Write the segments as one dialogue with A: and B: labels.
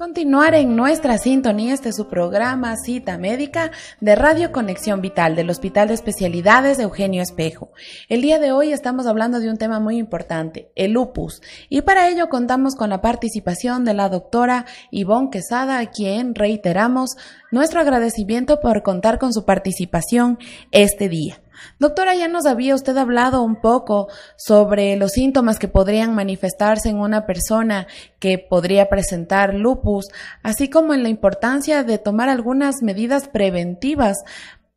A: Continuar en nuestra sintonía este su programa Cita Médica de Radio Conexión Vital del Hospital de Especialidades de Eugenio Espejo. El día de hoy estamos hablando de un tema muy importante, el lupus, y para ello contamos con la participación de la doctora Ivonne Quesada, a quien reiteramos nuestro agradecimiento por contar con su participación este día. Doctora, ya nos había usted hablado un poco sobre los síntomas que podrían manifestarse en una persona que podría presentar lupus, así como en la importancia de tomar algunas medidas preventivas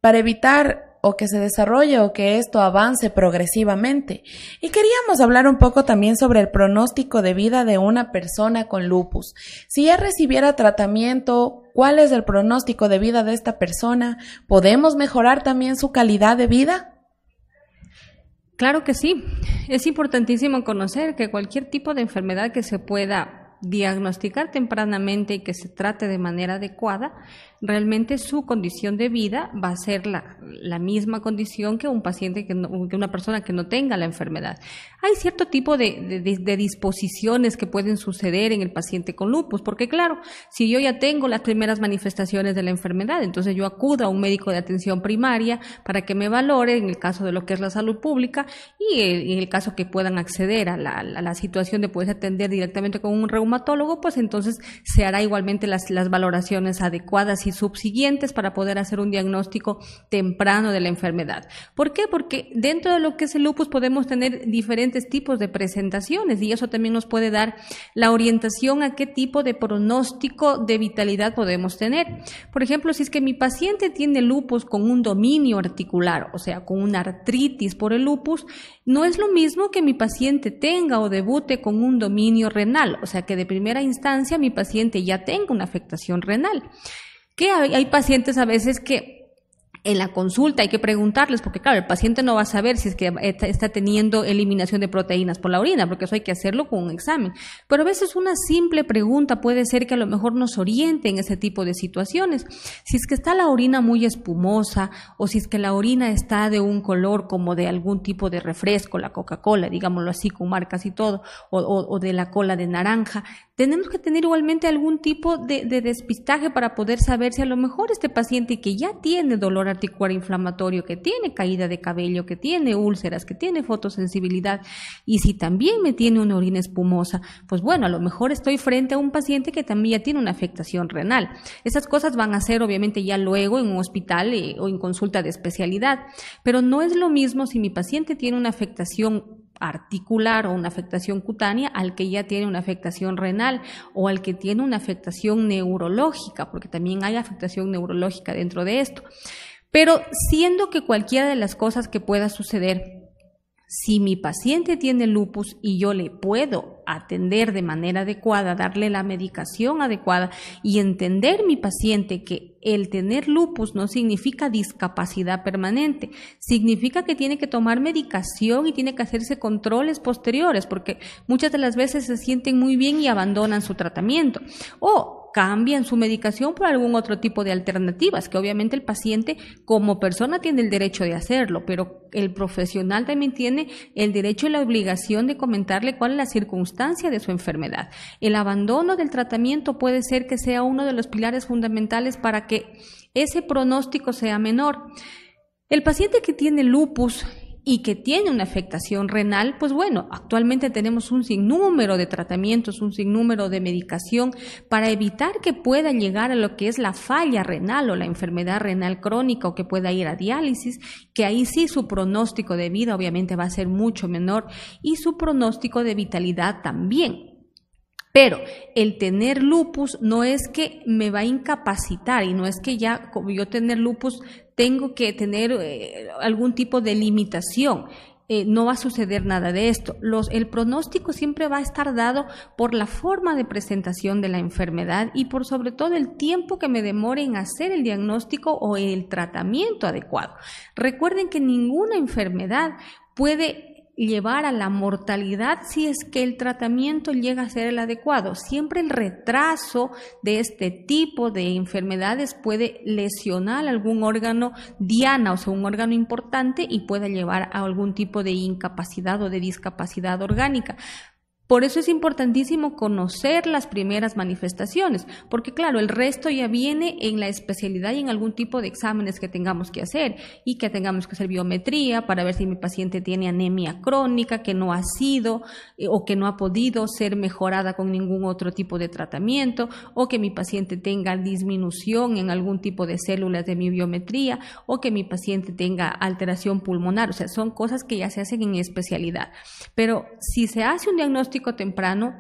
A: para evitar o que se desarrolle o que esto avance progresivamente. Y queríamos hablar un poco también sobre el pronóstico de vida de una persona con lupus. Si ya recibiera tratamiento, ¿cuál es el pronóstico de vida de esta persona? ¿Podemos mejorar también su calidad de vida?
B: Claro que sí. Es importantísimo conocer que cualquier tipo de enfermedad que se pueda diagnosticar tempranamente y que se trate de manera adecuada, realmente su condición de vida va a ser la, la misma condición que un paciente, que, que, una persona que no tenga la enfermedad. Hay cierto tipo de, de, disposiciones que pueden suceder en el paciente con lupus, porque claro, si yo ya tengo las primeras manifestaciones de la enfermedad, entonces yo acudo a un médico de atención primaria para que me valore en el caso de lo que es la salud pública y en el caso que puedan acceder a la, situación de poderse atender directamente con un reumatólogo, pues entonces se hará igualmente las, las valoraciones adecuadas y subsiguientes para poder hacer un diagnóstico temprano de la enfermedad. ¿Por qué? Porque dentro de lo que es el lupus podemos tener diferentes tipos de presentaciones y eso también nos puede dar la orientación a qué tipo de pronóstico de vitalidad podemos tener. Por ejemplo, si es que mi paciente tiene lupus con un dominio articular, o sea, con una artritis por el lupus, no es lo mismo que mi paciente tenga o debute con un dominio renal, o sea, que de primera instancia mi paciente ya tenga una afectación renal que hay, pacientes a veces que en la consulta hay que preguntarles, porque claro, el paciente no va a saber si es que está teniendo eliminación de proteínas por la orina, porque eso hay que hacerlo con un examen. Pero a veces una simple pregunta puede ser que a lo mejor nos oriente en ese tipo de situaciones. Si es que está la orina muy espumosa o si es que la orina está de un color como de algún tipo de refresco, la Coca-Cola, digámoslo así, con marcas y todo, o, o de la cola de naranja, tenemos que tener igualmente algún tipo de, despistaje para poder saber si a lo mejor este paciente que ya tiene dolor articular inflamatorio, que tiene caída de cabello, que tiene úlceras, que tiene fotosensibilidad, y si también me tiene una orina espumosa, pues bueno, a lo mejor estoy frente a un paciente que también ya tiene una afectación renal. Esas cosas van a ser obviamente ya luego en un hospital eh, o en consulta de especialidad, pero no es lo mismo si mi paciente tiene una afectación articular o una afectación cutánea al que ya tiene una afectación renal o al que tiene una afectación neurológica, porque también hay afectación neurológica dentro de esto. Pero siendo que cualquiera de las cosas que pueda suceder si mi paciente tiene lupus y yo le puedo atender de manera adecuada, darle la medicación adecuada y entender mi paciente que el tener lupus no significa discapacidad permanente, significa que tiene que tomar medicación y tiene que hacerse controles posteriores, porque muchas de las veces se sienten muy bien y abandonan su tratamiento. O cambian su medicación por algún otro tipo de alternativas, que obviamente el paciente como persona tiene el derecho de hacerlo, pero el profesional también tiene el derecho y la obligación de comentarle cuál es la circunstancia de su enfermedad. El abandono del tratamiento puede ser que sea uno de los pilares fundamentales para que ese pronóstico sea menor. El paciente que tiene lupus y que tiene una afectación renal, pues bueno, actualmente tenemos un sinnúmero de tratamientos, un sinnúmero de medicación para evitar que pueda llegar a lo que es la falla renal o la enfermedad renal crónica o que pueda ir a diálisis, que ahí sí su pronóstico de vida obviamente va a ser mucho menor y su pronóstico de vitalidad también. Pero el tener lupus no es que me va a incapacitar y no es que ya como yo tener lupus tengo que tener eh, algún tipo de limitación. Eh, no va a suceder nada de esto. El pronóstico siempre va a estar dado por la forma de presentación de la enfermedad y por sobre todo el tiempo que me demore en hacer el diagnóstico o el tratamiento adecuado. Recuerden que ninguna enfermedad puede llevar a la mortalidad si es que el tratamiento llega a ser el adecuado. Siempre el retraso de este tipo de enfermedades puede lesionar algún órgano diana, o sea, un órgano importante y puede llevar a algún tipo de incapacidad o de discapacidad orgánica. Por eso es importantísimo conocer las primeras manifestaciones, porque claro, el resto ya viene en la especialidad y en algún tipo de exámenes que tengamos que hacer y que tengamos que hacer biometría para ver si mi paciente tiene anemia crónica que no ha sido eh, o que no ha podido ser mejorada con ningún otro tipo de tratamiento o que mi paciente tenga disminución en algún tipo de células de mi biometría o que mi paciente tenga alteración pulmonar, o sea, son cosas que ya se hacen en especialidad. Pero si se hace un diagnóstico temprano,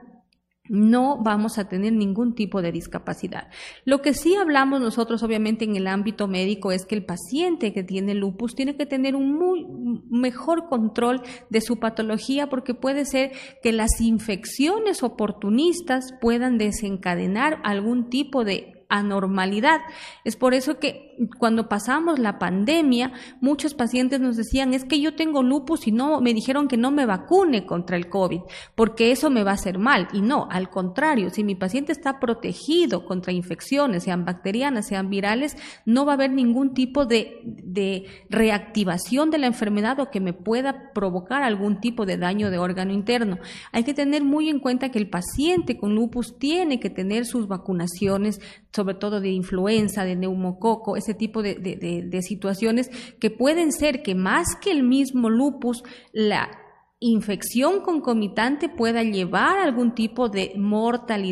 B: no vamos a tener ningún tipo de discapacidad. Lo que sí hablamos nosotros, obviamente, en el ámbito médico es que el paciente que tiene lupus tiene que tener un muy mejor control de su patología porque puede ser que las infecciones oportunistas puedan desencadenar algún tipo de anormalidad. Es por eso que cuando pasamos la pandemia, muchos pacientes nos decían, es que yo tengo lupus y no, me dijeron que no me vacune contra el COVID, porque eso me va a hacer mal. Y no, al contrario, si mi paciente está protegido contra infecciones, sean bacterianas, sean virales, no va a haber ningún tipo de, de reactivación de la enfermedad o que me pueda provocar algún tipo de daño de órgano interno. Hay que tener muy en cuenta que el paciente con lupus tiene que tener sus vacunaciones, sobre todo de influenza, de neumococo, ese tipo de, situaciones que pueden ser que más que el mismo lupus, la infección concomitante pueda llevar a algún tipo de mortalidad